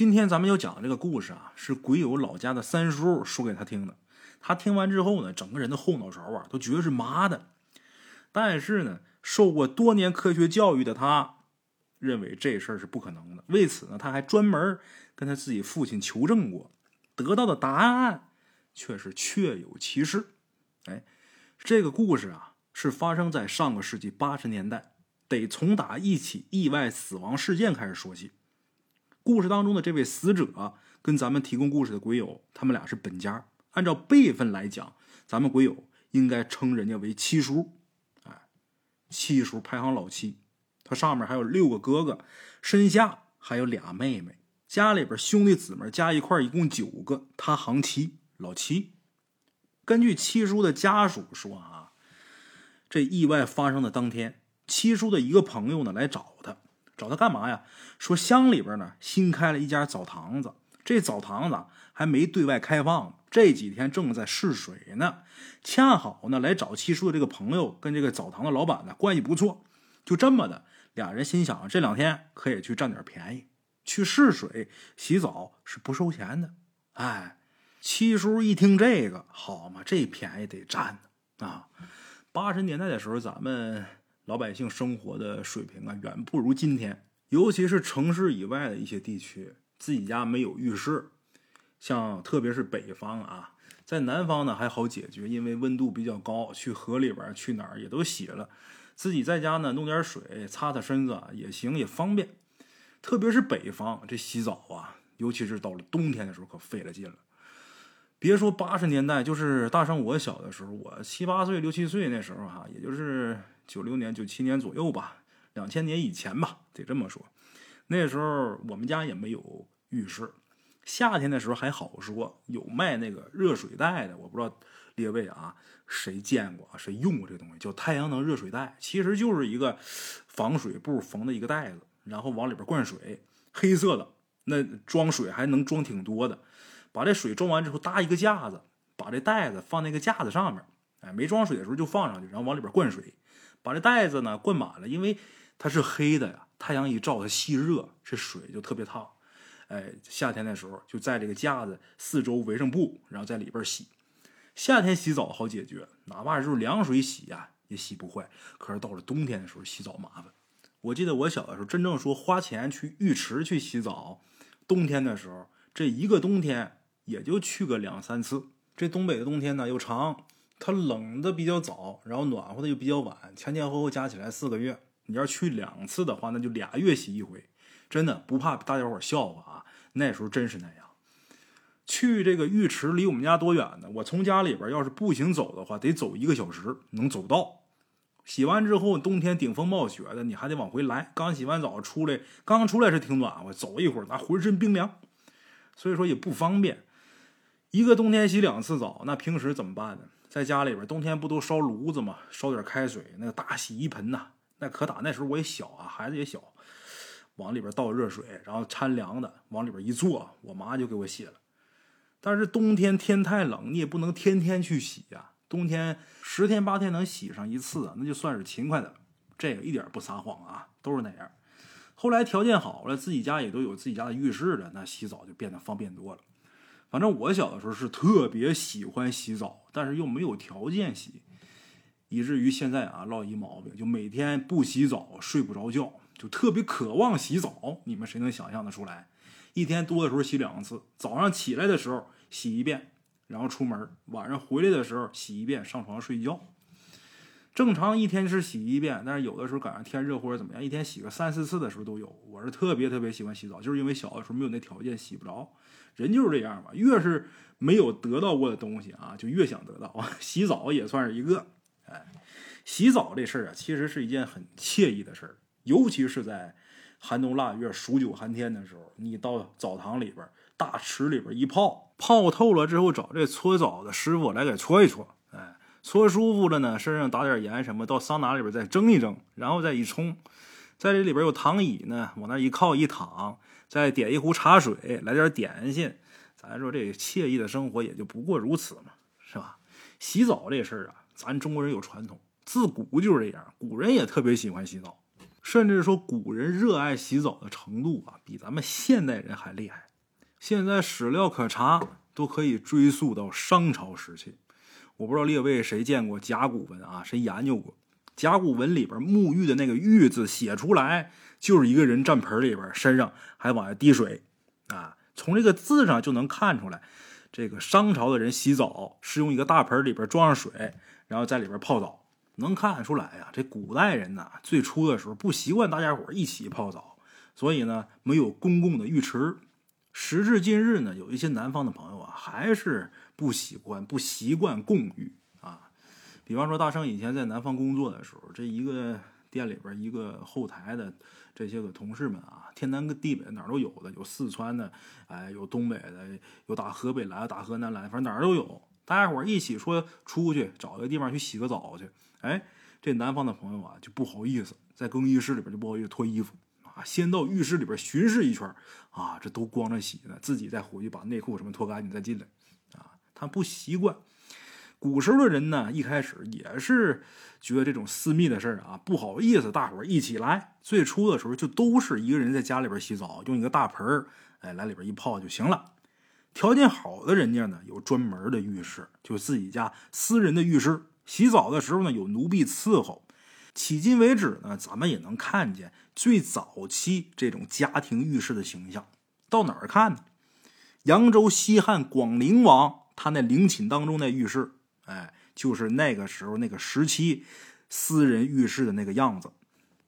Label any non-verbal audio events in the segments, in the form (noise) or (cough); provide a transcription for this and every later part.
今天咱们要讲的这个故事啊，是鬼友老家的三叔说给他听的。他听完之后呢，整个人的后脑勺啊都觉得是麻的。但是呢，受过多年科学教育的他，认为这事儿是不可能的。为此呢，他还专门跟他自己父亲求证过，得到的答案却是确有其事。哎，这个故事啊，是发生在上个世纪八十年代，得从打一起意外死亡事件开始说起。故事当中的这位死者跟咱们提供故事的鬼友，他们俩是本家。按照辈分来讲，咱们鬼友应该称人家为七叔。哎，七叔排行老七，他上面还有六个哥哥，身下还有俩妹妹，家里边兄弟姊妹加一块一共九个，他行七，老七。根据七叔的家属说啊，这意外发生的当天，七叔的一个朋友呢来找。找他干嘛呀？说乡里边呢新开了一家澡堂子，这澡堂子还没对外开放，这几天正在试水呢。恰好呢来找七叔的这个朋友跟这个澡堂的老板呢关系不错，就这么的，俩人心想这两天可以去占点便宜，去试水洗澡是不收钱的。哎，七叔一听这个，好嘛，这便宜得占啊！八十年代的时候，咱们。老百姓生活的水平啊，远不如今天。尤其是城市以外的一些地区，自己家没有浴室，像特别是北方啊，在南方呢还好解决，因为温度比较高，去河里边去哪儿也都洗了。自己在家呢弄点水擦擦身子也行，也方便。特别是北方这洗澡啊，尤其是到了冬天的时候，可费了劲了。别说八十年代，就是大圣我小的时候，我七八岁、六七岁那时候哈，也就是。九六年、九七年左右吧，两千年以前吧，得这么说。那时候我们家也没有浴室，夏天的时候还好说，有卖那个热水袋的。我不知道列位啊，谁见过、谁用过这东西？叫太阳能热水袋，其实就是一个防水布缝的一个袋子，然后往里边灌水，黑色的，那装水还能装挺多的。把这水装完之后，搭一个架子，把这袋子放那个架子上面，哎，没装水的时候就放上去，然后往里边灌水。把这袋子呢灌满了，因为它是黑的呀，太阳一照它吸热，这水就特别烫。哎，夏天的时候就在这个架子四周围上布，然后在里边洗。夏天洗澡好解决，哪怕就是凉水洗呀也洗不坏。可是到了冬天的时候洗澡麻烦。我记得我小的时候真正说花钱去浴池去洗澡，冬天的时候这一个冬天也就去个两三次。这东北的冬天呢又长。它冷的比较早，然后暖和的又比较晚，前前后后加起来四个月。你要去两次的话，那就俩月洗一回，真的不怕大家伙笑话啊！那时候真是那样。去这个浴池离我们家多远呢？我从家里边要是步行走的话，得走一个小时，能走到。洗完之后，冬天顶风冒雪的，你还得往回来。刚洗完澡出来，刚出来是挺暖和，走一会儿那浑身冰凉，所以说也不方便。一个冬天洗两次澡，那平时怎么办呢？在家里边，冬天不都烧炉子吗？烧点开水，那个大洗衣盆呐，那可打那时候我也小啊，孩子也小，往里边倒热水，然后掺凉的，往里边一坐，我妈就给我洗了。但是冬天天太冷，你也不能天天去洗呀。冬天十天八天能洗上一次，那就算是勤快的了。这个一点不撒谎啊，都是那样。后来条件好了，自己家也都有自己家的浴室了，那洗澡就变得方便多了。反正我小的时候是特别喜欢洗澡，但是又没有条件洗，以至于现在啊落一毛病，就每天不洗澡睡不着觉，就特别渴望洗澡。你们谁能想象得出来？一天多的时候洗两次，早上起来的时候洗一遍，然后出门；晚上回来的时候洗一遍，上床睡觉。正常一天是洗一遍，但是有的时候赶上天热或者怎么样，一天洗个三四次的时候都有。我是特别特别喜欢洗澡，就是因为小的时候没有那条件洗不着。人就是这样吧，越是没有得到过的东西啊，就越想得到。(laughs) 洗澡也算是一个，哎，洗澡这事儿啊，其实是一件很惬意的事儿，尤其是在寒冬腊月、数九寒天的时候，你到澡堂里边、大池里边一泡，泡透了之后，找这搓澡的师傅来给搓一搓，搓舒服了呢，身上打点盐什么，到桑拿里边再蒸一蒸，然后再一冲，在这里边有躺椅呢，往那一靠一躺。再点一壶茶水，来点点心，咱说这惬意的生活也就不过如此嘛，是吧？洗澡这事儿啊，咱中国人有传统，自古就是这样，古人也特别喜欢洗澡。甚至说古人热爱洗澡的程度啊，比咱们现代人还厉害。现在史料可查，都可以追溯到商朝时期。我不知道列位谁见过甲骨文啊？谁研究过甲骨文里边沐浴的那个“浴”字写出来，就是一个人站盆里边，身上还往下滴水啊。从这个字上就能看出来，这个商朝的人洗澡是用一个大盆里边装上水，然后在里边泡澡。能看得出来呀，这古代人呐，最初的时候不习惯大家伙一起泡澡，所以呢，没有公共的浴池。时至今日呢，有一些南方的朋友啊，还是不习惯、不习惯共浴啊。比方说，大圣以前在南方工作的时候，这一个店里边一个后台的这些个同事们啊，天南地北哪儿都有的，有四川的，哎，有东北的，有打河北来的，打河南来的，反正哪儿都有。大家伙一起说出去找一个地方去洗个澡去，哎，这南方的朋友啊就不好意思，在更衣室里边就不好意思脱衣服啊。先到浴室里边巡视一圈啊，这都光着洗呢，自己再回去把内裤什么脱干净再进来，他不习惯。古时候的人呢，一开始也是觉得这种私密的事儿啊不好意思，大伙儿一起来。最初的时候就都是一个人在家里边洗澡，用一个大盆儿，哎，来里边一泡就行了。条件好的人家呢，有专门的浴室，就自己家私人的浴室。洗澡的时候呢，有奴婢伺候。迄今为止呢，咱们也能看见最早期这种家庭浴室的形象。到哪儿看呢？扬州西汉广陵王他那陵寝当中那浴室，哎，就是那个时候那个时期私人浴室的那个样子。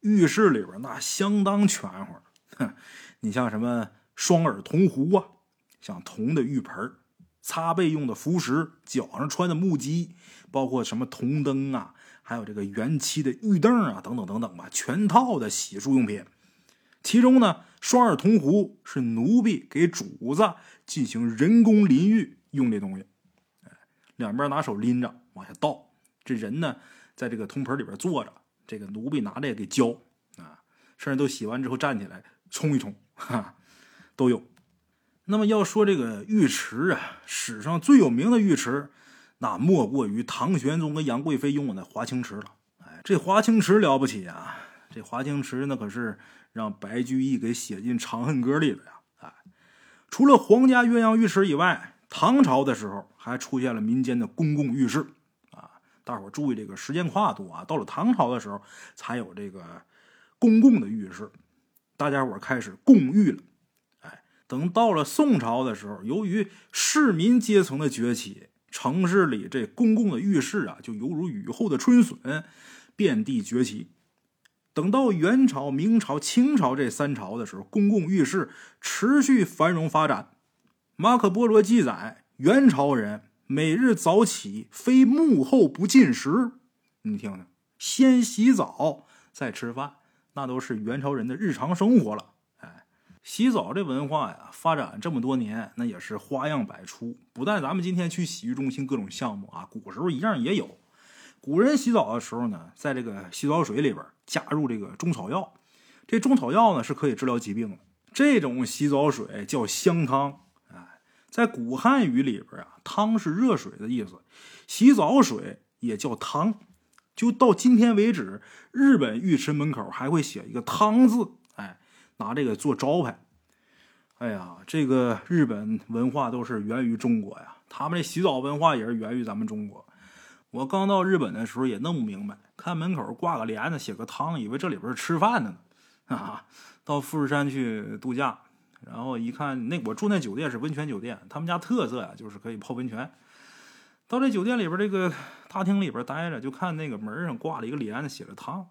浴室里边那相当全乎，哼，你像什么双耳铜壶啊，像铜的浴盆擦背用的浮石，脚上穿的木屐，包括什么铜灯啊。还有这个元漆的玉凳啊，等等等等吧，全套的洗漱用品。其中呢，双耳铜壶是奴婢给主子进行人工淋浴用这东西。哎，两边拿手拎着往下倒，这人呢在这个铜盆里边坐着，这个奴婢拿着也给浇啊，甚至都洗完之后站起来冲一冲，哈，都有。那么要说这个浴池啊，史上最有名的浴池。那莫过于唐玄宗跟杨贵妃用的华清池了。哎，这华清池了不起啊！这华清池那可是让白居易给写进《长恨歌》里了呀！哎，除了皇家鸳鸯浴池以外，唐朝的时候还出现了民间的公共浴室。啊，大伙注意这个时间跨度啊！到了唐朝的时候，才有这个公共的浴室，大家伙开始共浴了。哎，等到了宋朝的时候，由于市民阶层的崛起。城市里这公共的浴室啊，就犹如雨后的春笋，遍地崛起。等到元朝、明朝、清朝这三朝的时候，公共浴室持续繁荣发展。马可波罗记载，元朝人每日早起，非幕后不进食。你听听，先洗澡再吃饭，那都是元朝人的日常生活了。哎洗澡这文化呀，发展这么多年，那也是花样百出。不但咱们今天去洗浴中心各种项目啊，古时候一样也有。古人洗澡的时候呢，在这个洗澡水里边加入这个中草药，这中草药呢是可以治疗疾病的。这种洗澡水叫香汤。在古汉语里边啊，汤是热水的意思，洗澡水也叫汤。就到今天为止，日本浴池门口还会写一个汤字。哎拿这个做招牌，哎呀，这个日本文化都是源于中国呀，他们这洗澡文化也是源于咱们中国。我刚到日本的时候也弄不明白，看门口挂个帘子，写个汤，以为这里边吃饭的呢。(laughs) 啊，到富士山去度假，然后一看，那我住那酒店是温泉酒店，他们家特色呀就是可以泡温泉。到这酒店里边这个大厅里边待着，就看那个门上挂了一个帘子，写着汤，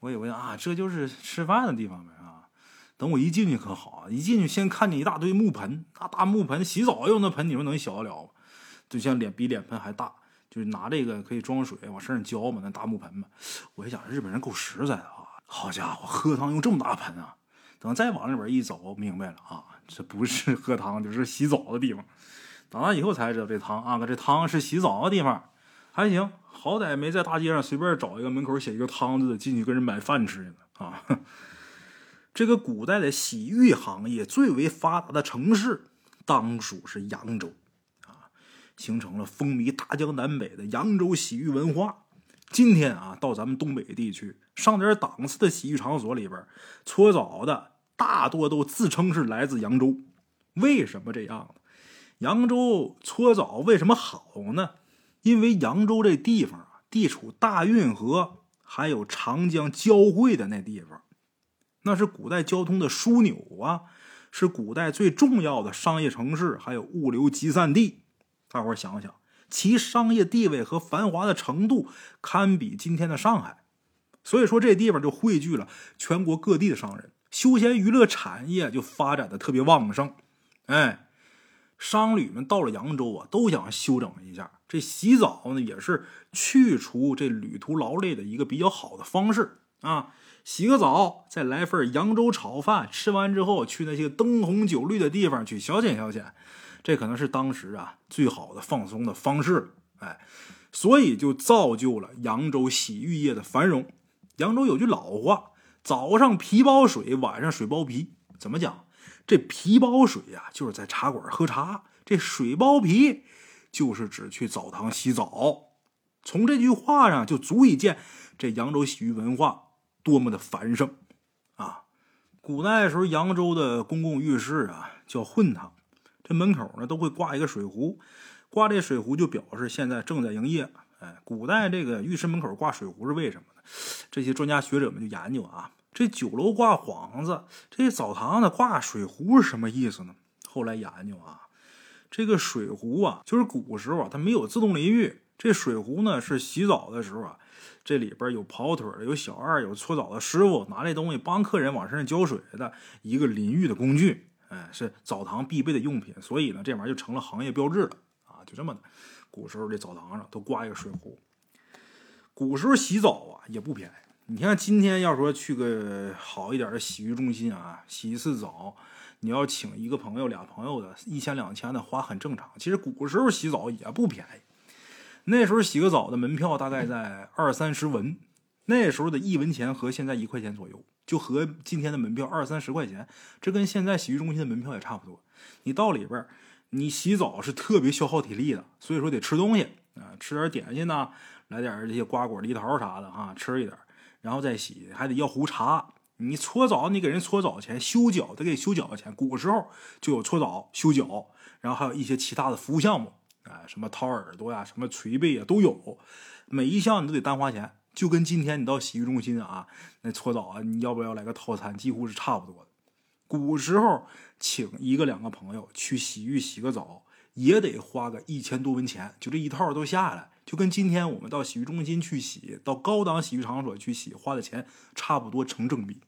我以为啊，这就是吃饭的地方呗啊。等我一进去可好，一进去先看见一大堆木盆，那大木盆洗澡用的盆，你说能小得了吗？就像脸比脸盆还大，就是拿这个可以装水往身上浇嘛，那大木盆嘛。我一想，日本人够实在的啊！好家伙，喝汤用这么大盆啊！等再往里边一走，明白了啊，这不是喝汤，就是洗澡的地方。长大以后才知道这汤啊，这汤是洗澡的地方，还行，好歹没在大街上随便找一个门口写一个汤字进去跟人买饭吃去啊。(laughs) 这个古代的洗浴行业最为发达的城市，当属是扬州，啊，形成了风靡大江南北的扬州洗浴文化。今天啊，到咱们东北地区上点档次的洗浴场所里边搓澡的，大多都自称是来自扬州。为什么这样？扬州搓澡为什么好呢？因为扬州这地方啊，地处大运河还有长江交汇的那地方，那是古代交通的枢纽啊，是古代最重要的商业城市，还有物流集散地。大伙想想。其商业地位和繁华的程度堪比今天的上海，所以说这地方就汇聚了全国各地的商人，休闲娱乐产业就发展的特别旺盛。哎，商旅们到了扬州啊，都想休整一下。这洗澡呢，也是去除这旅途劳累的一个比较好的方式啊。洗个澡，再来份扬州炒饭，吃完之后去那些灯红酒绿的地方去消遣消遣。这可能是当时啊最好的放松的方式，哎，所以就造就了扬州洗浴业的繁荣。扬州有句老话：“早上皮包水，晚上水包皮。”怎么讲？这皮包水呀，就是在茶馆喝茶；这水包皮，就是指去澡堂洗澡。从这句话上就足以见这扬州洗浴文化多么的繁盛啊！古代时候，扬州的公共浴室啊叫混堂。这门口呢都会挂一个水壶，挂这水壶就表示现在正在营业。哎，古代这个浴室门口挂水壶是为什么呢？这些专家学者们就研究啊，这酒楼挂幌子，这澡堂子挂水壶是什么意思呢？后来研究啊，这个水壶啊，就是古时候啊，它没有自动淋浴，这水壶呢是洗澡的时候啊，这里边有跑腿的，有小二，有搓澡的师傅拿这东西帮客人往身上浇水的一个淋浴的工具。哎，是澡堂必备的用品，所以呢，这玩意儿就成了行业标志了啊！就这么的，古时候这澡堂上都挂一个水壶。古时候洗澡啊也不便宜，你看今天要说去个好一点的洗浴中心啊，洗一次澡，你要请一个朋友、俩朋友的，一千两千的花很正常。其实古时候洗澡也不便宜，那时候洗个澡的门票大概在二三十文，那时候的一文钱和现在一块钱左右。就和今天的门票二三十块钱，这跟现在洗浴中心的门票也差不多。你到里边，你洗澡是特别消耗体力的，所以说得吃东西啊，吃点点心呐，来点这些瓜果梨桃啥的哈，吃一点，然后再洗，还得要壶茶。你搓澡，你给人搓澡钱，修脚得给修脚的钱。古时候就有搓澡、修脚，然后还有一些其他的服务项目，啊，什么掏耳朵呀，什么捶背呀，都有，每一项你都得单花钱。就跟今天你到洗浴中心啊，那搓澡啊，你要不要来个套餐？几乎是差不多的。古时候请一个两个朋友去洗浴洗个澡，也得花个一千多文钱，就这一套都下来，就跟今天我们到洗浴中心去洗，到高档洗浴场所去洗花的钱差不多成正比。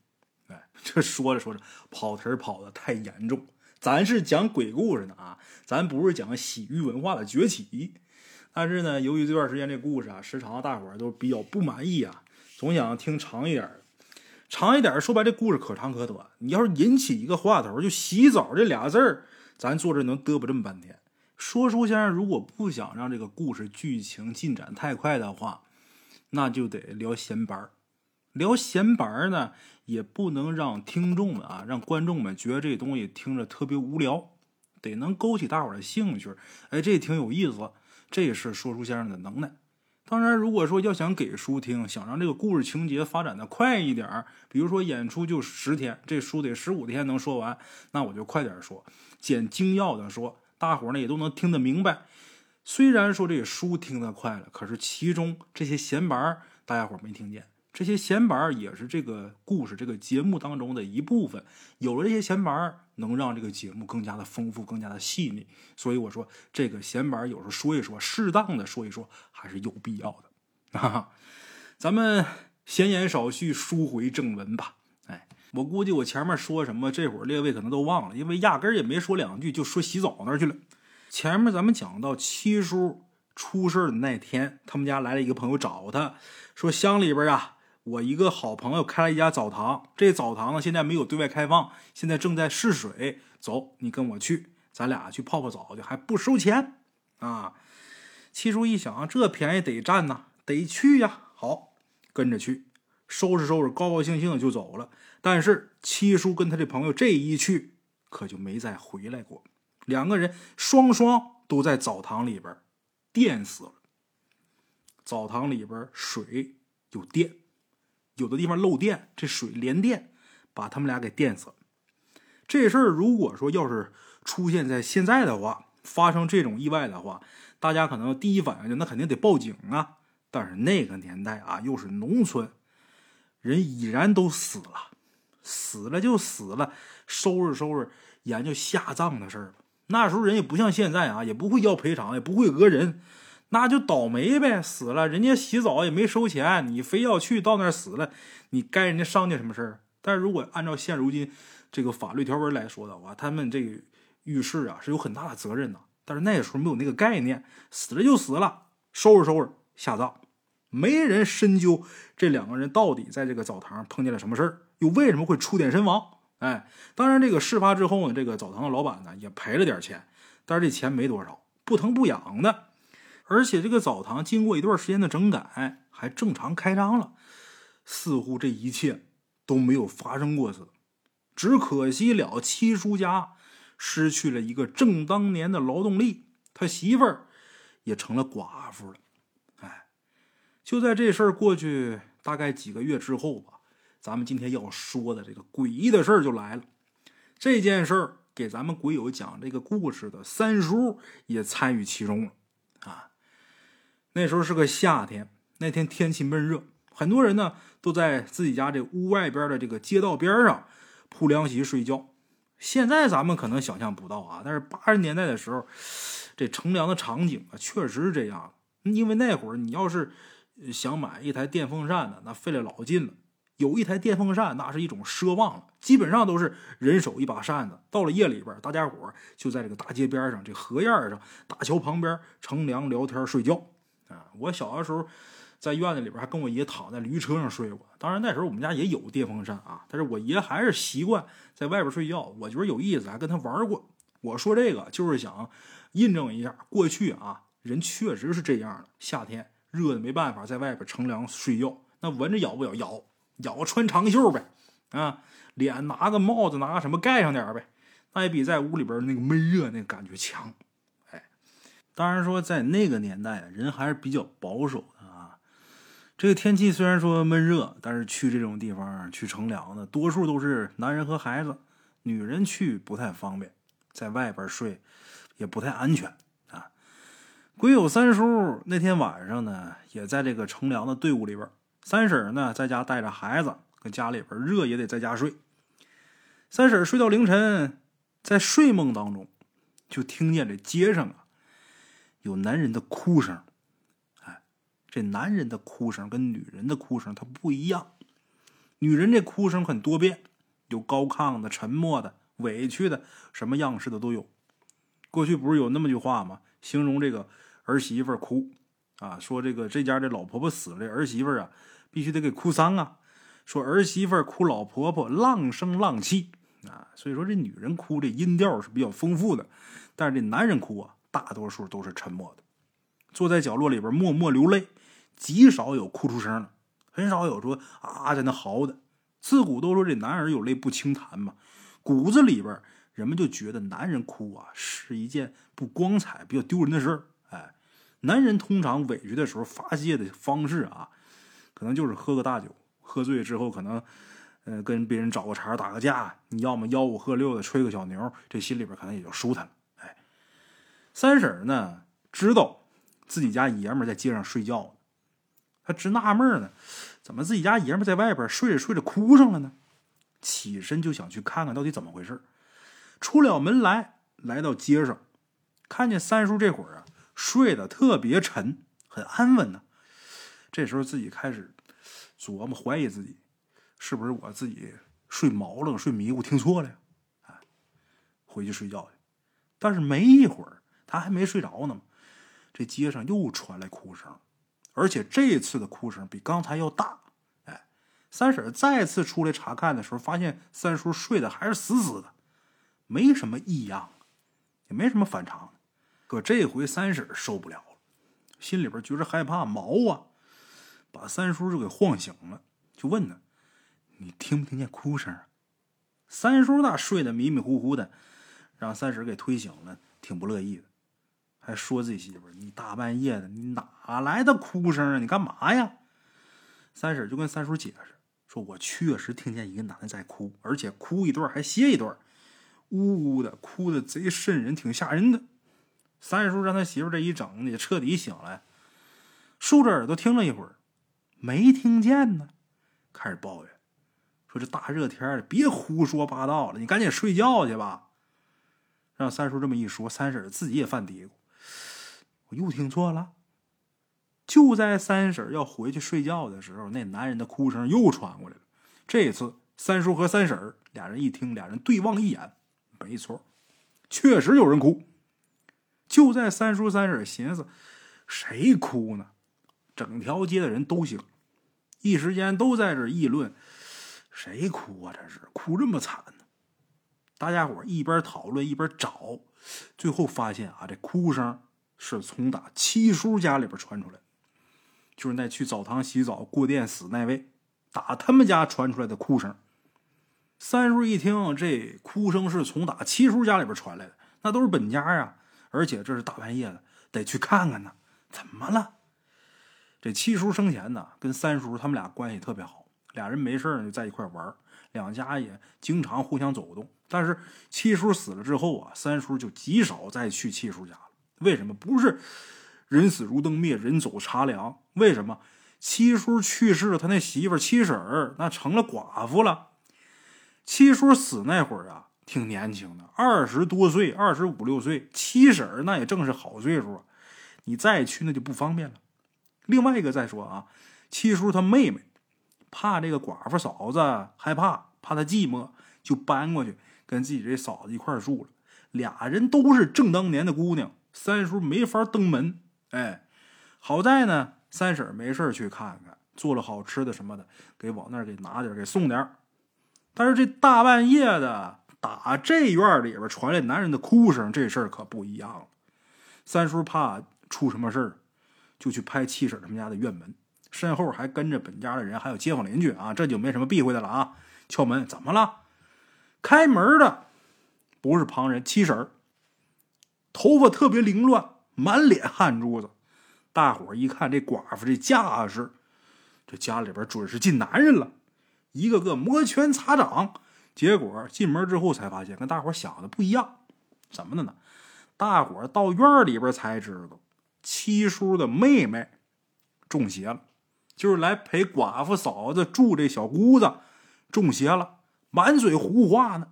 哎，(laughs) 这说着说着跑题跑的太严重，咱是讲鬼故事的啊，咱不是讲洗浴文化的崛起。但是呢，由于这段时间这故事啊，时长大伙儿都比较不满意啊，总想听长一点，长一点。说白，这故事可长可短。你要是引起一个话头，就洗澡这俩字儿，咱坐这能嘚啵这么半天。说书先生如果不想让这个故事剧情进展太快的话，那就得聊闲白儿。聊闲白儿呢，也不能让听众们啊，让观众们觉得这东西听着特别无聊，得能勾起大伙儿的兴趣。哎，这挺有意思。这是说书先生的能耐。当然，如果说要想给书听，想让这个故事情节发展的快一点儿比如说演出就十天，这书得十五天能说完，那我就快点说，简精要的说，大伙儿呢也都能听得明白。虽然说这书听得快了，可是其中这些闲白儿大家伙儿没听见。这些闲白也是这个故事、这个节目当中的一部分。有了这些闲白能让这个节目更加的丰富、更加的细腻。所以我说，这个闲白有时候说一说，适当的说一说，还是有必要的。哈，咱们闲言少叙，书回正文吧。哎，我估计我前面说什么，这会儿列位可能都忘了，因为压根儿也没说两句，就说洗澡那儿去了。前面咱们讲到七叔出事的那天，他们家来了一个朋友找他，说乡里边啊。我一个好朋友开了一家澡堂，这澡堂呢现在没有对外开放，现在正在试水。走，你跟我去，咱俩去泡泡澡去，还不收钱啊！七叔一想，这便宜得占呐，得去呀。好，跟着去，收拾收拾，高高兴兴的就走了。但是七叔跟他这朋友这一去，可就没再回来过。两个人双双都在澡堂里边电死了。澡堂里边水有电，有的地方漏电，这水连电把他们俩给电死了。这事儿如果说要是出现在现在的话，发生这种意外的话，大家可能第一反应就那肯定得报警啊。但是那个年代啊，又是农村，人已然都死了，死了就死了，收拾收拾研究下葬的事儿。那时候人也不像现在啊，也不会要赔偿，也不会讹人。那就倒霉呗，死了，人家洗澡也没收钱，你非要去到那儿死了，你该人家商家什么事儿？但是如果按照现如今这个法律条文来说的话，他们这个浴室啊是有很大的责任的。但是那个时候没有那个概念，死了就死了，收拾收拾下葬，没人深究这两个人到底在这个澡堂碰见了什么事儿，又为什么会触电身亡？哎，当然这个事发之后呢，这个澡堂的老板呢也赔了点钱，但是这钱没多少，不疼不痒的。而且这个澡堂经过一段时间的整改，还正常开张了，似乎这一切都没有发生过似的。只可惜了，七叔家失去了一个正当年的劳动力，他媳妇儿也成了寡妇了。哎，就在这事儿过去大概几个月之后吧，咱们今天要说的这个诡异的事儿就来了。这件事儿给咱们鬼友讲这个故事的三叔也参与其中了。那时候是个夏天，那天天气闷热，很多人呢都在自己家这屋外边的这个街道边上铺凉席睡觉。现在咱们可能想象不到啊，但是八十年代的时候，这乘凉的场景啊确实是这样。因为那会儿你要是想买一台电风扇呢，那费了老劲了。有一台电风扇那是一种奢望了，基本上都是人手一把扇子。到了夜里边，大家伙就在这个大街边上、这河沿上、大桥旁边乘凉聊天睡觉。啊，我小的时候在院子里边还跟我爷躺在驴车上睡过。当然那时候我们家也有电风扇啊，但是我爷还是习惯在外边睡觉。我觉得有意思，还跟他玩过。我说这个就是想印证一下，过去啊人确实是这样的。夏天热的没办法，在外边乘凉睡觉，那蚊子咬不咬？咬，咬穿长袖呗。啊，脸拿个帽子拿个什么盖上点呗，那也比在屋里边那个闷热那个感觉强。当然说，在那个年代啊，人还是比较保守的啊。这个天气虽然说闷热，但是去这种地方去乘凉的，多数都是男人和孩子，女人去不太方便，在外边睡也不太安全啊。鬼友三叔那天晚上呢，也在这个乘凉的队伍里边。三婶呢，在家带着孩子，搁家里边热也得在家睡。三婶睡到凌晨，在睡梦当中，就听见这街上啊。有男人的哭声，哎，这男人的哭声跟女人的哭声它不一样。女人这哭声很多变，有高亢的、沉默的、委屈的，什么样式的都有。过去不是有那么句话吗？形容这个儿媳妇哭啊，说这个这家这老婆婆死了，儿媳妇啊必须得给哭丧啊。说儿媳妇哭老婆婆，浪声浪气啊。所以说这女人哭这音调是比较丰富的，但是这男人哭啊。大多数都是沉默的，坐在角落里边默默流泪，极少有哭出声的，很少有说啊在那嚎的。自古都说这男儿有泪不轻弹嘛，骨子里边人们就觉得男人哭啊是一件不光彩、比较丢人的事儿。哎，男人通常委屈的时候发泄的方式啊，可能就是喝个大酒，喝醉之后可能，呃，跟别人找个茬打个架，你要么吆五喝六的吹个小牛，这心里边可能也就舒坦了。三婶呢，知道自己家爷们在街上睡觉，她直纳闷呢，怎么自己家爷们在外边睡着睡着哭上了呢？起身就想去看看到底怎么回事。出了门来，来到街上，看见三叔这会儿啊睡得特别沉，很安稳呢。这时候自己开始琢磨，怀疑自己是不是我自己睡毛了、睡迷糊、听错了呀？回去睡觉去。但是没一会儿。他还没睡着呢这街上又传来哭声，而且这次的哭声比刚才要大。哎，三婶再次出来查看的时候，发现三叔睡得还是死死的，没什么异样，也没什么反常。可这回三婶受不了了，心里边觉着害怕，毛啊，把三叔就给晃醒了，就问他：“你听不听见哭声？”三叔那睡得迷迷糊糊的，让三婶给推醒了，挺不乐意的。还说自己媳妇儿：“你大半夜的，你哪来的哭声啊？你干嘛呀？”三婶就跟三叔解释说：“我确实听见一个男的在哭，而且哭一段还歇一段，呜呜的哭的贼瘆人，挺吓人的。”三叔让他媳妇这一整，也彻底醒来，竖着耳朵听了一会儿，没听见呢，开始抱怨说：“这大热天的，别胡说八道了，你赶紧睡觉去吧。”让三叔这么一说，三婶自己也犯嘀咕：“我又听错了。”就在三婶要回去睡觉的时候，那男人的哭声又传过来了。这次，三叔和三婶俩人一听，俩人对望一眼，没错，确实有人哭。就在三叔三婶寻思谁哭呢，整条街的人都醒，一时间都在这议论谁哭啊？这是哭这么惨呢？大家伙一边讨论一边找，最后发现啊，这哭声是从打七叔家里边传出来。就是那去澡堂洗澡过电死那位，打他们家传出来的哭声。三叔一听，这哭声是从打七叔家里边传来的，那都是本家呀，而且这是大半夜的，得去看看呢。怎么了？这七叔生前呢，跟三叔他们俩关系特别好，俩人没事就在一块玩，两家也经常互相走动。但是七叔死了之后啊，三叔就极少再去七叔家。为什么？不是？人死如灯灭，人走茶凉。为什么七叔去世，他那媳妇七婶儿那成了寡妇了？七叔死那会儿啊，挺年轻的，二十多岁，二十五六岁。七婶儿那也正是好岁数，你再去那就不方便了。另外一个再说啊，七叔他妹妹怕这个寡妇嫂子害怕，怕他寂寞，就搬过去跟自己这嫂子一块住了。俩人都是正当年的姑娘，三叔没法登门。哎，好在呢，三婶没事去看看，做了好吃的什么的，给往那儿给拿点，给送点。但是这大半夜的，打这院里边传来男人的哭声，这事儿可不一样了。三叔怕出什么事儿，就去拍七婶他们家的院门，身后还跟着本家的人，还有街坊邻居啊，这就没什么避讳的了啊。敲门，怎么了？开门的不是旁人，七婶头发特别凌乱。满脸汗珠子，大伙一看这寡妇这架势，这家里边准是进男人了，一个个摩拳擦掌。结果进门之后才发现，跟大伙想的不一样。怎么的呢？大伙到院里边才知道，七叔的妹妹中邪了，就是来陪寡妇嫂子住这小姑子中邪了，满嘴胡话呢。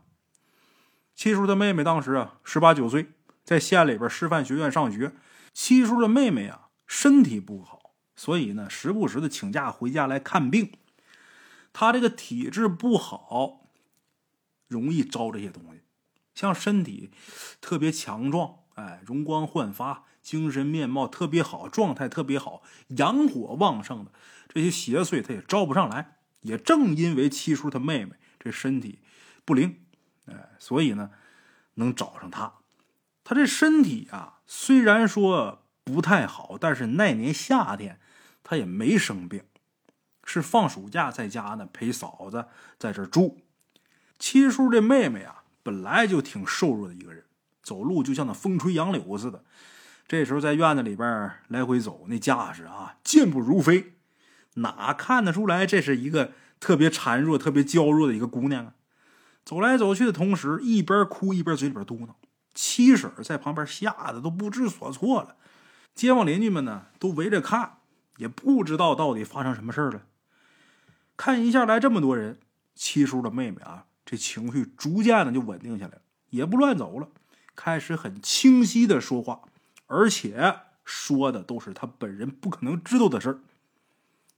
七叔的妹妹当时啊，十八九岁。在县里边师范学院上学，七叔的妹妹啊身体不好，所以呢时不时的请假回家来看病。他这个体质不好，容易招这些东西。像身体特别强壮，哎，容光焕发，精神面貌特别好，状态特别好，阳火旺盛的这些邪祟，他也招不上来。也正因为七叔他妹妹这身体不灵，哎，所以呢能找上他。他这身体啊，虽然说不太好，但是那年夏天他也没生病，是放暑假在家呢，陪嫂子在这住。七叔这妹妹啊，本来就挺瘦弱的一个人，走路就像那风吹杨柳似的。这时候在院子里边来回走，那架势啊，健步如飞，哪看得出来这是一个特别孱弱、特别娇弱的一个姑娘啊？走来走去的同时，一边哭一边嘴里边嘟囔。七婶在旁边吓得都不知所措了，街坊邻居们呢都围着看，也不知道到底发生什么事了。看一下来这么多人，七叔的妹妹啊，这情绪逐渐的就稳定下来了，也不乱走了，开始很清晰的说话，而且说的都是他本人不可能知道的事儿，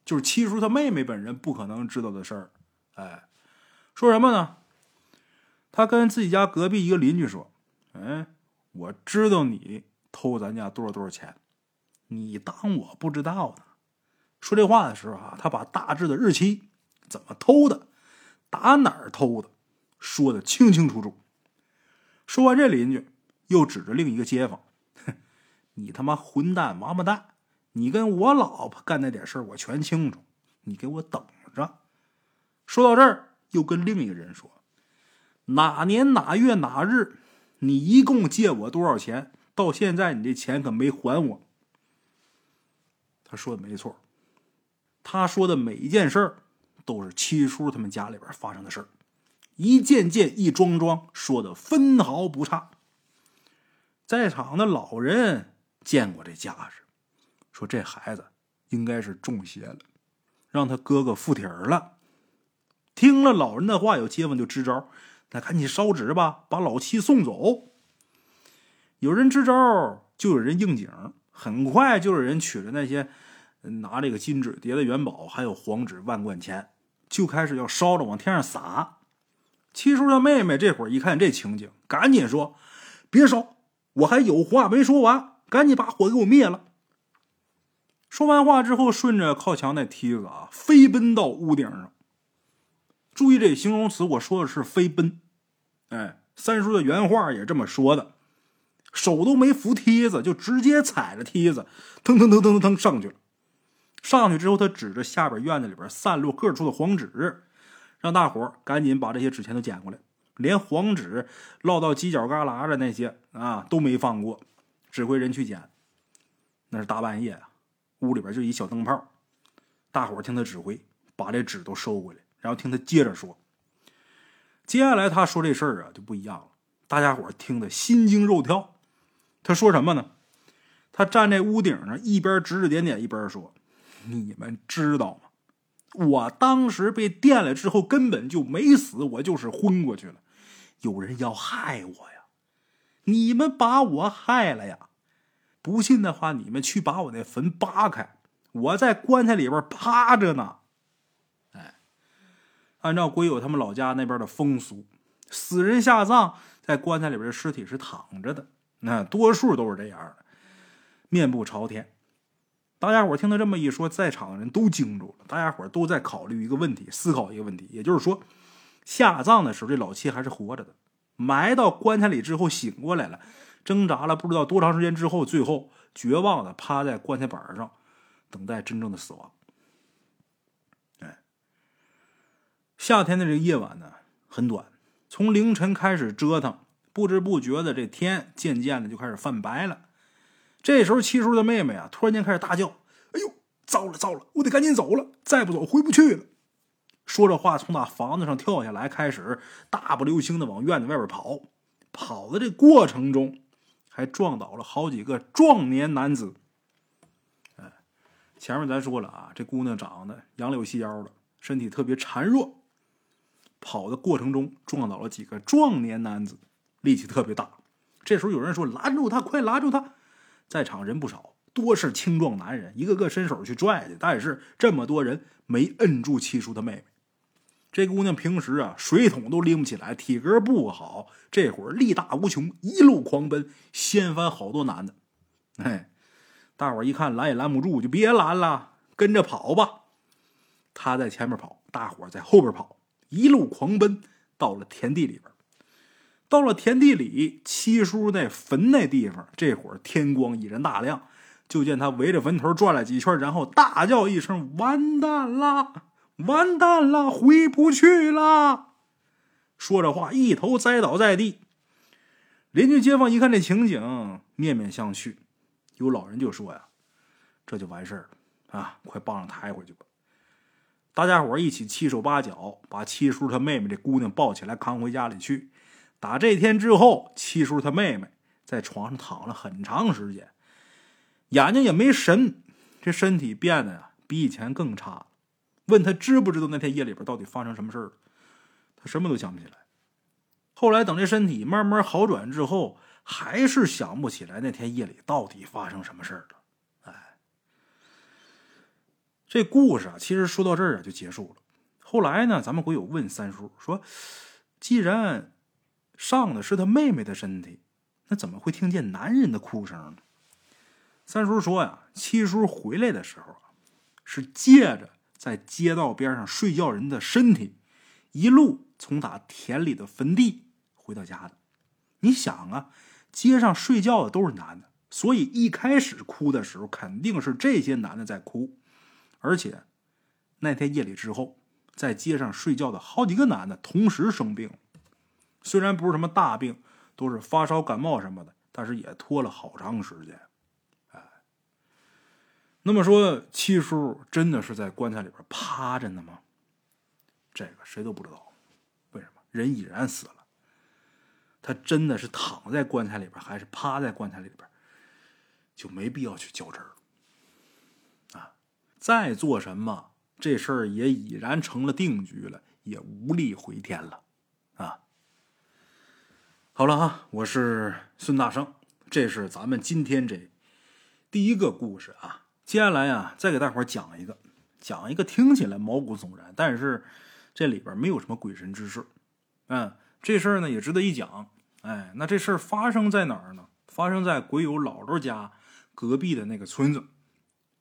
就是七叔他妹妹本人不可能知道的事儿。哎，说什么呢？他跟自己家隔壁一个邻居说。嗯，我知道你偷咱家多少多少钱，你当我不知道呢？说这话的时候啊，他把大致的日期、怎么偷的、打哪儿偷的，说的清清楚楚。说完，这邻居又指着另一个街坊：“哼，(laughs) 你他妈混蛋王八蛋！你跟我老婆干那点事儿，我全清楚。你给我等着。”说到这儿，又跟另一个人说：“哪年哪月哪日？”你一共借我多少钱？到现在你这钱可没还我。”他说的没错，他说的每一件事儿都是七叔他们家里边发生的事儿，一件件、一桩桩说的分毫不差。在场的老人见过这架势，说这孩子应该是中邪了，让他哥哥附体了。听了老人的话，有街坊就支招，那赶紧烧纸吧，把老七送走。有人支招，就有人应景。很快就有人取了那些拿这个金纸叠的元宝，还有黄纸万贯钱，就开始要烧着往天上撒。七叔的妹妹这会儿一看这情景，赶紧说：“别烧，我还有话没说完，赶紧把火给我灭了。”说完话之后，顺着靠墙那梯子啊，飞奔到屋顶上。注意这形容词，我说的是飞奔。哎，三叔的原话也这么说的。手都没扶梯子，就直接踩着梯子，腾腾腾腾腾腾上去了。上去之后，他指着下边院子里边散落各处的黄纸，让大伙赶紧把这些纸钱都捡过来，连黄纸落到犄角旮旯的那些啊都没放过，指挥人去捡。那是大半夜啊，屋里边就一小灯泡，大伙听他指挥，把这纸都收回来，然后听他接着说。接下来他说这事儿啊就不一样了，大家伙听得心惊肉跳。他说什么呢？他站在屋顶上，一边指指点点，一边说：“你们知道吗？我当时被电了之后，根本就没死，我就是昏过去了。有人要害我呀！你们把我害了呀！不信的话，你们去把我那坟扒开，我在棺材里边趴着呢。按照鬼友他们老家那边的风俗，死人下葬在棺材里边尸体是躺着的。”那多数都是这样的，面部朝天。大家伙听他这么一说，在场的人都惊住了。大家伙都在考虑一个问题，思考一个问题，也就是说，下葬的时候这老七还是活着的，埋到棺材里之后醒过来了，挣扎了不知道多长时间之后，最后绝望的趴在棺材板上，等待真正的死亡。哎，夏天的这个夜晚呢，很短，从凌晨开始折腾。不知不觉的，这天渐渐的就开始泛白了。这时候，七叔的妹妹啊，突然间开始大叫：“哎呦，糟了糟了，我得赶紧走了，再不走回不去了。”说着话，从那房子上跳下来，开始大步流星的往院子外边跑。跑的这过程中，还撞倒了好几个壮年男子。哎，前面咱说了啊，这姑娘长得杨柳细腰的，身体特别孱弱。跑的过程中，撞倒了几个壮年男子。力气特别大，这时候有人说：“拦住他，快拦住他！”在场人不少，多是青壮男人，一个个伸手去拽去。但是这么多人没摁住七叔的妹妹。这姑娘平时啊，水桶都拎不起来，体格不好。这会儿力大无穷，一路狂奔，掀翻好多男的。哎，大伙一看拦也拦不住，就别拦了，跟着跑吧。他在前面跑，大伙在后边跑，一路狂奔，到了田地里边。到了田地里，七叔那坟那地方，这会儿天光已然大亮，就见他围着坟头转了几圈，然后大叫一声：“完蛋了，完蛋了，回不去了！”说着话，一头栽倒在地。邻居街坊一看这情景，面面相觑。有老人就说：“呀，这就完事儿了啊，快帮着抬回去吧！”大家伙一起七手八脚把七叔他妹妹这姑娘抱起来扛回家里去。打这天之后，七叔他妹妹在床上躺了很长时间，眼睛也没神，这身体变得呀比以前更差。问他知不知道那天夜里边到底发生什么事儿他什么都想不起来。后来等这身体慢慢好转之后，还是想不起来那天夜里到底发生什么事儿了。这故事啊，其实说到这儿啊就结束了。后来呢，咱们会有问三叔说，既然。上的是他妹妹的身体，那怎么会听见男人的哭声呢？三叔说呀，七叔回来的时候啊，是借着在街道边上睡觉人的身体，一路从打田里的坟地回到家的。你想啊，街上睡觉的都是男的，所以一开始哭的时候肯定是这些男的在哭，而且那天夜里之后，在街上睡觉的好几个男的同时生病。虽然不是什么大病，都是发烧、感冒什么的，但是也拖了好长时间。哎，那么说七叔真的是在棺材里边趴着呢吗？这个谁都不知道。为什么？人已然死了。他真的是躺在棺材里边，还是趴在棺材里边，就没必要去较真儿。再做什么，这事儿也已然成了定局了，也无力回天了。啊，好了啊，我是孙大圣，这是咱们今天这第一个故事啊。接下来啊，再给大伙讲一个，讲一个听起来毛骨悚然，但是这里边没有什么鬼神之事。嗯。这事儿呢也值得一讲，哎，那这事儿发生在哪儿呢？发生在鬼友姥姥家隔壁的那个村子。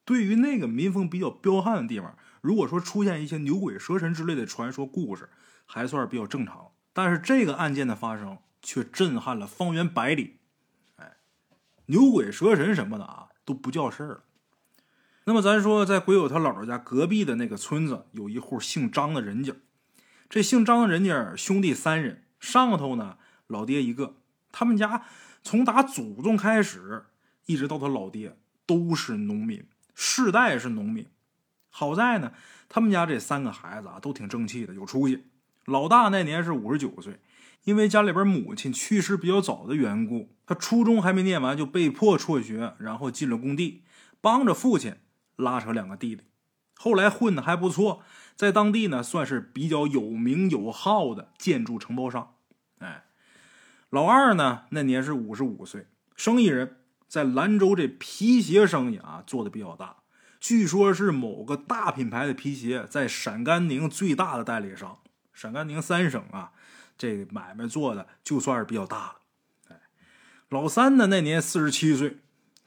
对于那个民风比较彪悍的地方，如果说出现一些牛鬼蛇神之类的传说故事，还算比较正常。但是这个案件的发生却震撼了方圆百里，哎，牛鬼蛇神什么的啊都不叫事儿了。那么咱说，在鬼友他姥姥家隔壁的那个村子，有一户姓张的人家，这姓张的人家兄弟三人。上头呢，老爹一个，他们家从打祖宗开始，一直到他老爹都是农民，世代是农民。好在呢，他们家这三个孩子啊，都挺争气的，有出息。老大那年是五十九岁，因为家里边母亲去世比较早的缘故，他初中还没念完就被迫辍学，然后进了工地，帮着父亲拉扯两个弟弟。后来混的还不错。在当地呢，算是比较有名有号的建筑承包商。哎，老二呢，那年是五十五岁，生意人，在兰州这皮鞋生意啊做的比较大，据说是某个大品牌的皮鞋在陕甘宁最大的代理商。陕甘宁三省啊，这买卖做的就算是比较大了。哎，老三呢，那年四十七岁，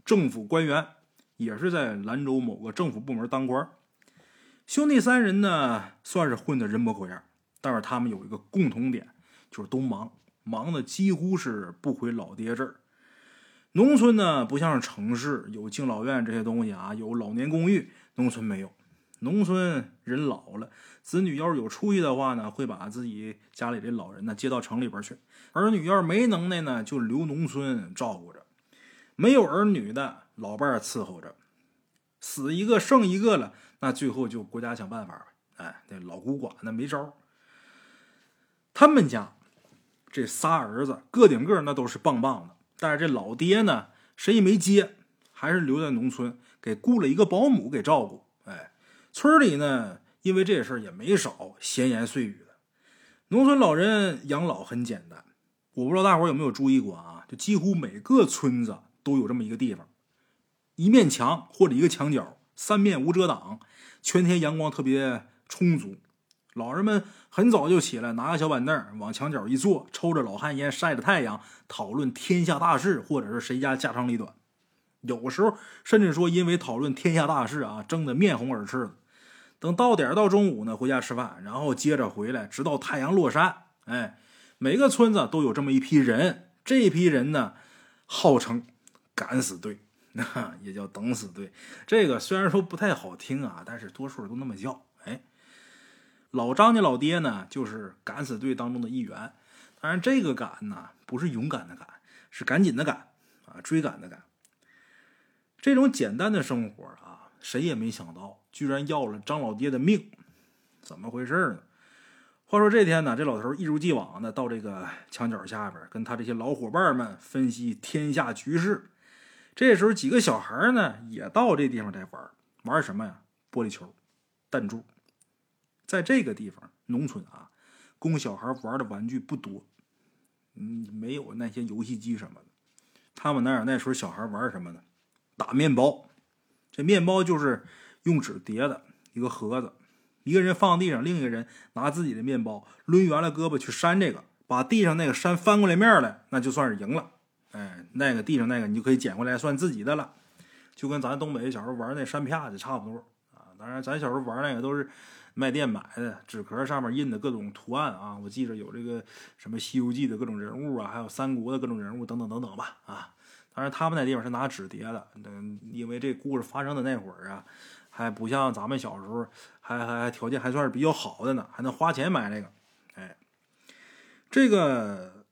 政府官员，也是在兰州某个政府部门当官。兄弟三人呢，算是混得人模狗样，但是他们有一个共同点，就是都忙，忙的几乎是不回老爹这儿。农村呢，不像是城市有敬老院这些东西啊，有老年公寓，农村没有。农村人老了，子女要是有出息的话呢，会把自己家里的老人呢接到城里边去；儿女要是没能耐呢，就留农村照顾着。没有儿女的老伴伺候着，死一个剩一个了。那最后就国家想办法呗，哎，那老孤寡那没招他们家这仨儿子个顶个那都是棒棒的，但是这老爹呢，谁也没接，还是留在农村，给雇了一个保姆给照顾。哎，村里呢，因为这事儿也没少闲言碎语的。农村老人养老很简单，我不知道大伙有没有注意过啊？就几乎每个村子都有这么一个地方，一面墙或者一个墙角，三面无遮挡。全天阳光特别充足，老人们很早就起来，拿个小板凳往墙角一坐，抽着老旱烟，晒着太阳，讨论天下大事，或者是谁家家长里短。有时候甚至说，因为讨论天下大事啊，争得面红耳赤的。等到点到中午呢，回家吃饭，然后接着回来，直到太阳落山。哎，每个村子都有这么一批人，这批人呢，号称敢死队。那 (laughs) 也叫等死队，这个虽然说不太好听啊，但是多数都那么叫。老张家老爹呢，就是敢死队当中的一员。当然，这个敢呢，不是勇敢的敢，是赶紧的赶啊，追赶的赶。这种简单的生活啊，谁也没想到，居然要了张老爹的命，怎么回事呢？话说这天呢，这老头一如既往的到这个墙角下边，跟他这些老伙伴们分析天下局势。这时候，几个小孩呢也到这地方来玩，玩什么呀？玻璃球、弹珠。在这个地方，农村啊，供小孩玩的玩具不多，嗯，没有那些游戏机什么的。他们那儿那时候小孩玩什么呢？打面包。这面包就是用纸叠的一个盒子，一个人放地上，另一个人拿自己的面包抡圆了胳膊去扇这个，把地上那个扇翻过来面来，那就算是赢了。哎，那个地上那个你就可以捡回来算自己的了，就跟咱东北小时候玩那山片子差不多啊。当然，咱小时候玩那个都是卖店买的，纸壳上面印的各种图案啊。我记着有这个什么《西游记》的各种人物啊，还有三国的各种人物等等等等吧啊。当然，他们那地方是拿纸叠的，嗯因为这故事发生的那会儿啊，还不像咱们小时候，还还条件还算是比较好的呢，还能花钱买那个。哎，这个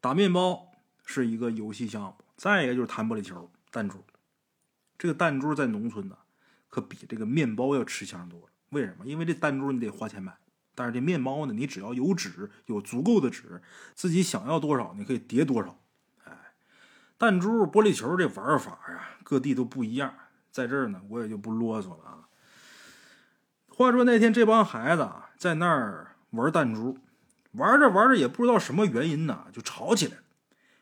打面包。是一个游戏项目，再一个就是弹玻璃球、弹珠。这个弹珠在农村呢，可比这个面包要吃香多了。为什么？因为这弹珠你得花钱买，但是这面包呢，你只要有纸，有足够的纸，自己想要多少，你可以叠多少。哎，弹珠、玻璃球这玩法呀，各地都不一样。在这儿呢，我也就不啰嗦了啊。话说那天这帮孩子啊，在那儿玩弹珠，玩着玩着也不知道什么原因呢，就吵起来了。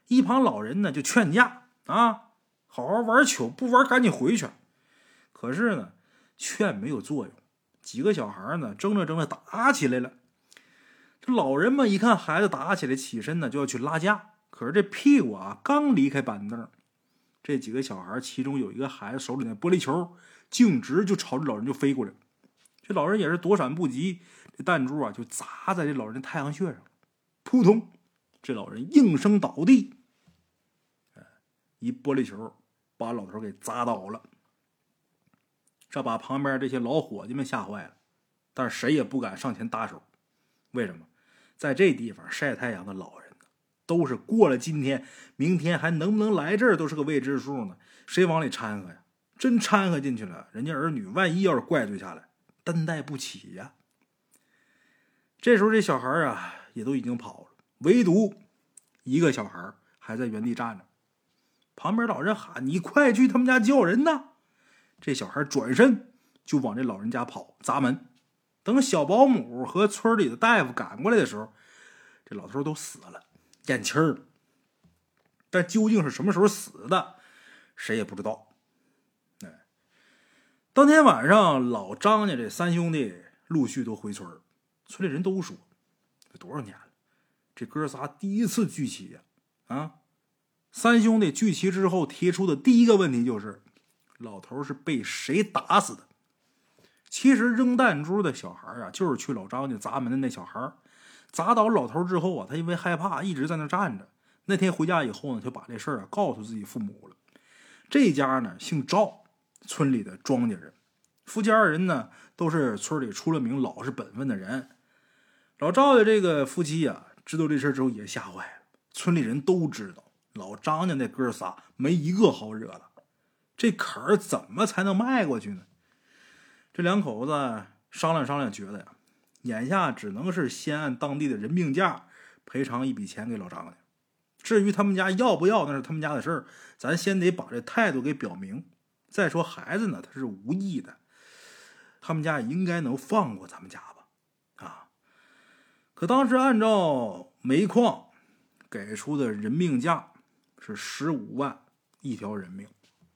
一旁老人呢就劝架啊，好好玩球，不玩赶紧回去。可是呢，劝没有作用，几个小孩呢争着争着打起来了。这老人们一看孩子打起来，起身呢就要去拉架，可是这屁股啊刚离开板凳，这几个小孩其中有一个孩子手里那玻璃球径直就朝着老人就飞过来。这老人也是躲闪不及，这弹珠啊就砸在这老人太阳穴上，扑通，这老人应声倒地。一玻璃球把老头给砸倒了，这把旁边这些老伙计们吓坏了，但是谁也不敢上前搭手。为什么？在这地方晒太阳的老人呢，都是过了今天，明天还能不能来这儿都是个未知数呢。谁往里掺和呀？真掺和进去了，人家儿女万一要是怪罪下来，担待不起呀。这时候这小孩啊也都已经跑了，唯独一个小孩还在原地站着。旁边老人喊：“你快去他们家叫人呐！”这小孩转身就往这老人家跑，砸门。等小保姆和村里的大夫赶过来的时候，这老头都死了，咽气儿了。但究竟是什么时候死的，谁也不知道。哎，当天晚上，老张家这三兄弟陆续都回村村里人都说：“这多少年了，这哥仨第一次聚齐呀！”啊。三兄弟聚齐之后提出的第一个问题就是：老头是被谁打死的？其实扔弹珠的小孩啊，就是去老张家砸门的那小孩。砸倒老头之后啊，他因为害怕一直在那站着。那天回家以后呢，就把这事儿啊告诉自己父母了。这家呢姓赵，村里的庄稼人，夫妻二人呢都是村里出了名老实本分的人。老赵的这个夫妻呀，知道这事之后也吓坏了。村里人都知道。老张家那哥仨没一个好惹的，这坎儿怎么才能迈过去呢？这两口子商量商量，觉得呀，眼下只能是先按当地的人命价赔偿一笔钱给老张家。至于他们家要不要，那是他们家的事儿，咱先得把这态度给表明。再说孩子呢，他是无意的，他们家应该能放过咱们家吧？啊！可当时按照煤矿给出的人命价。是十五万一条人命，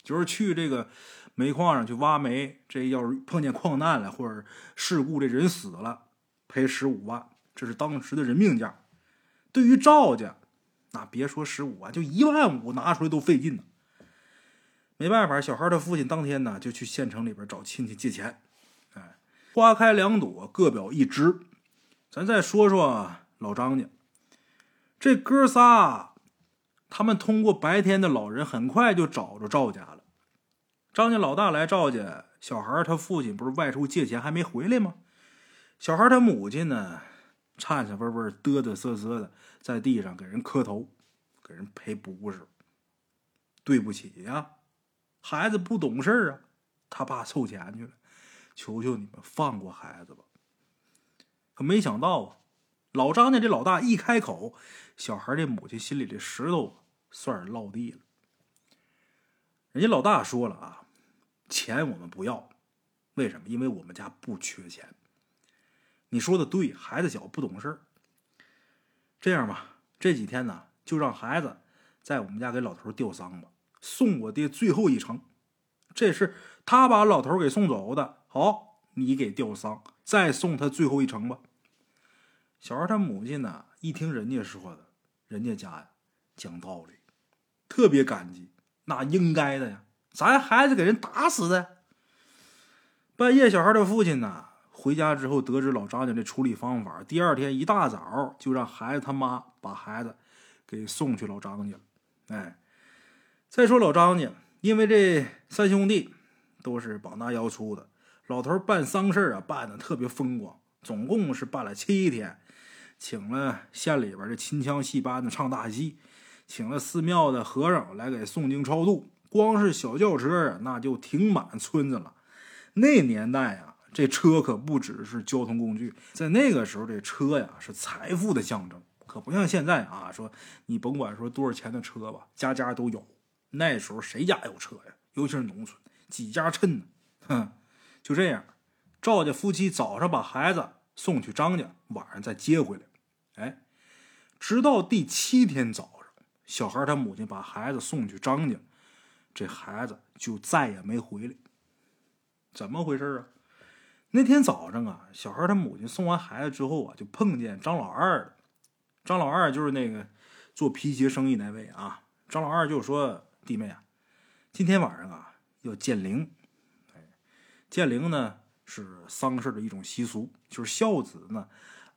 就是去这个煤矿上去挖煤，这要是碰见矿难了或者事故，这人死了，赔十五万，这是当时的人命价。对于赵家，那别说十五万，就一万五拿出来都费劲呢。没办法，小孩的父亲当天呢就去县城里边找亲戚借钱。哎，花开两朵，各表一枝。咱再说说老张家，这哥仨。他们通过白天的老人，很快就找着赵家了。张家老大来赵家，小孩他父亲不是外出借钱还没回来吗？小孩他母亲呢，颤颤巍巍、嘚嘚瑟瑟的在地上给人磕头，给人赔不是。对不起呀，孩子不懂事啊，他爸凑钱去了，求求你们放过孩子吧。可没想到啊，老张家这老大一开口。小孩这母亲心里的石头算是落地了。人家老大说了啊，钱我们不要，为什么？因为我们家不缺钱。你说的对，孩子小不懂事这样吧，这几天呢，就让孩子在我们家给老头吊丧吧，送我爹最后一程。这是他把老头给送走的，好，你给吊丧，再送他最后一程吧。小孩他母亲呢，一听人家说的。人家家呀，讲道理，特别感激，那应该的呀。咱孩子给人打死的。半夜，小孩的父亲呢，回家之后得知老张家这处理方法，第二天一大早就让孩子他妈把孩子给送去老张家。哎，再说老张家，因为这三兄弟都是膀大腰粗的，老头办丧事啊，办的特别风光，总共是办了七天。请了县里边的秦腔戏班子唱大戏，请了寺庙的和尚来给诵经超度。光是小轿车啊，那就停满村子了。那年代啊，这车可不只是交通工具，在那个时候，这车呀是财富的象征，可不像现在啊，说你甭管说多少钱的车吧，家家都有。那时候谁家有车呀？尤其是农村，几家趁呢？哼，就这样，赵家夫妻早上把孩子送去张家，晚上再接回来。哎，直到第七天早，小孩他母亲把孩子送去张家，这孩子就再也没回来。怎么回事啊？那天早上啊，小孩他母亲送完孩子之后啊，就碰见张老二了。张老二就是那个做皮鞋生意那位啊。张老二就说：“弟妹啊，今天晚上啊要见灵。”见灵呢是丧事的一种习俗，就是孝子呢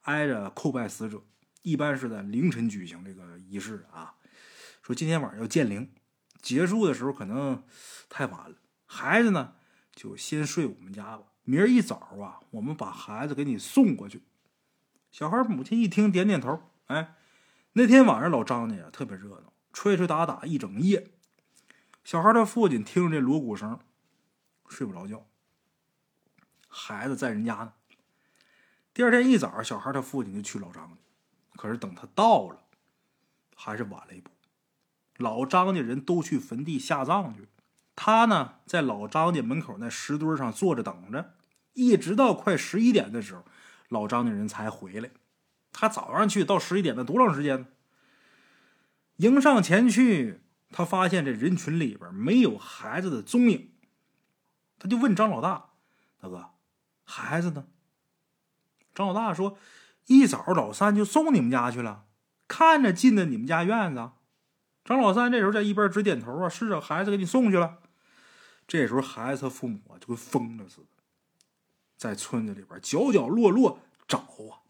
挨着叩拜死者，一般是在凌晨举行这个仪式啊。说今天晚上要建灵，结束的时候可能太晚了，孩子呢就先睡我们家吧。明儿一早啊，我们把孩子给你送过去。小孩母亲一听，点点头。哎，那天晚上老张家呀特别热闹，吹吹打打一整夜。小孩的父亲听着这锣鼓声，睡不着觉。孩子在人家呢。第二天一早，小孩他父亲就去老张家，可是等他到了，还是晚了一步。老张家人都去坟地下葬去，他呢在老张家门口那石墩上坐着等着，一直到快十一点的时候，老张家人才回来。他早上去到十一点，那多长时间呢？迎上前去，他发现这人群里边没有孩子的踪影，他就问张老大：“大哥。”孩子呢？张老大说：“一早老三就送你们家去了，看着进的你们家院子。”张老三这时候在一边直点头啊：“是啊，孩子给你送去了。”这时候孩子他父母啊就跟疯了似的，在村子里边角角落落找啊，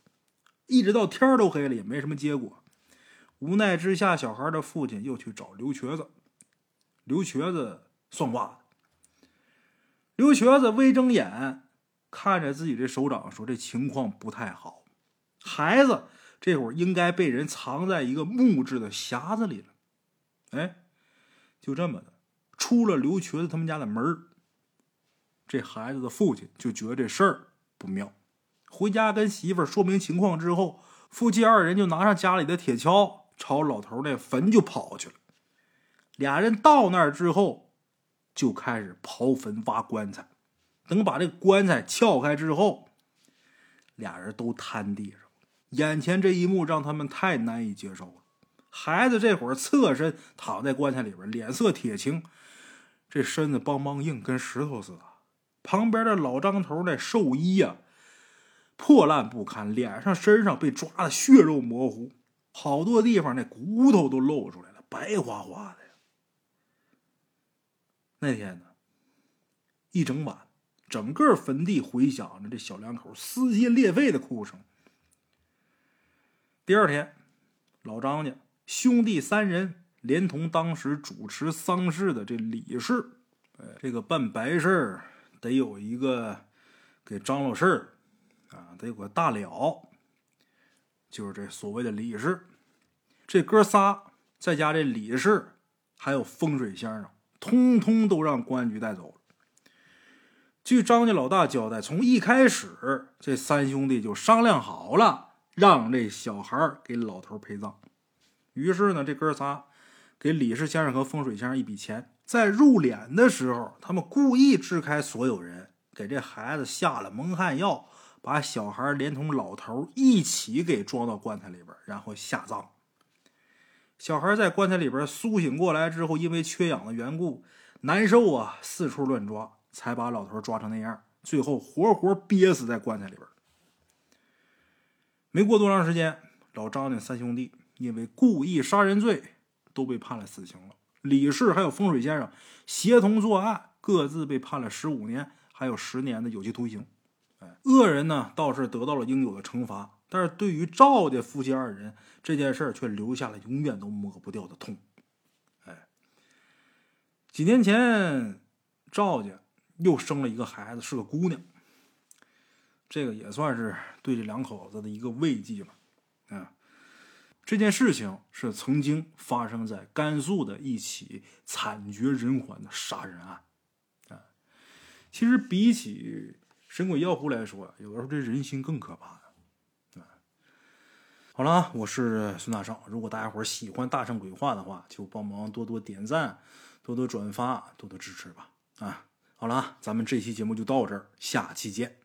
一直到天都黑了也没什么结果。无奈之下，小孩的父亲又去找刘瘸子。刘瘸子算卦，刘瘸子微睁眼。看着自己这手掌，说：“这情况不太好，孩子这会儿应该被人藏在一个木质的匣子里了。”哎，就这么的，出了刘瘸子他们家的门这孩子的父亲就觉得这事儿不妙，回家跟媳妇儿说明情况之后，夫妻二人就拿上家里的铁锹，朝老头那坟就跑去了。俩人到那儿之后，就开始刨坟挖棺材。等把这棺材撬开之后，俩人都瘫地上。眼前这一幕让他们太难以接受了。孩子这会儿侧身躺在棺材里边，脸色铁青，这身子梆梆硬，跟石头似的。旁边的老张头那寿衣呀，破烂不堪，脸上身上被抓的血肉模糊，好多地方那骨头都露出来了，白花花的。那天呢，一整晚。整个坟地回响着这小两口撕心裂肺的哭声。第二天，老张家兄弟三人连同当时主持丧事的这李氏，哎，这个办白事得有一个给张罗事儿啊，得有个大了，就是这所谓的李氏。这哥仨再加这李氏，还有风水先生，通通都让公安局带走了。据张家老大交代，从一开始，这三兄弟就商量好了，让这小孩给老头陪葬。于是呢，这哥仨给李氏先生和风水先生一笔钱，在入殓的时候，他们故意支开所有人，给这孩子下了蒙汗药，把小孩连同老头一起给装到棺材里边，然后下葬。小孩在棺材里边苏醒过来之后，因为缺氧的缘故，难受啊，四处乱抓。才把老头抓成那样，最后活活憋死在棺材里边。没过多长时间，老张家三兄弟因为故意杀人罪都被判了死刑了。李氏还有风水先生协同作案，各自被判了十五年，还有十年的有期徒刑。哎，恶人呢倒是得到了应有的惩罚，但是对于赵家夫妻二人这件事却留下了永远都抹不掉的痛。哎，几年前赵家。又生了一个孩子，是个姑娘。这个也算是对这两口子的一个慰藉吧。这件事情是曾经发生在甘肃的一起惨绝人寰的杀人案。啊，其实比起神鬼妖狐来说，有的时候这人心更可怕。好了，我是孙大圣。如果大家伙喜欢大圣鬼话的话，就帮忙多多点赞、多多转发、多多支持吧。啊，好了，咱们这期节目就到这儿，下期见。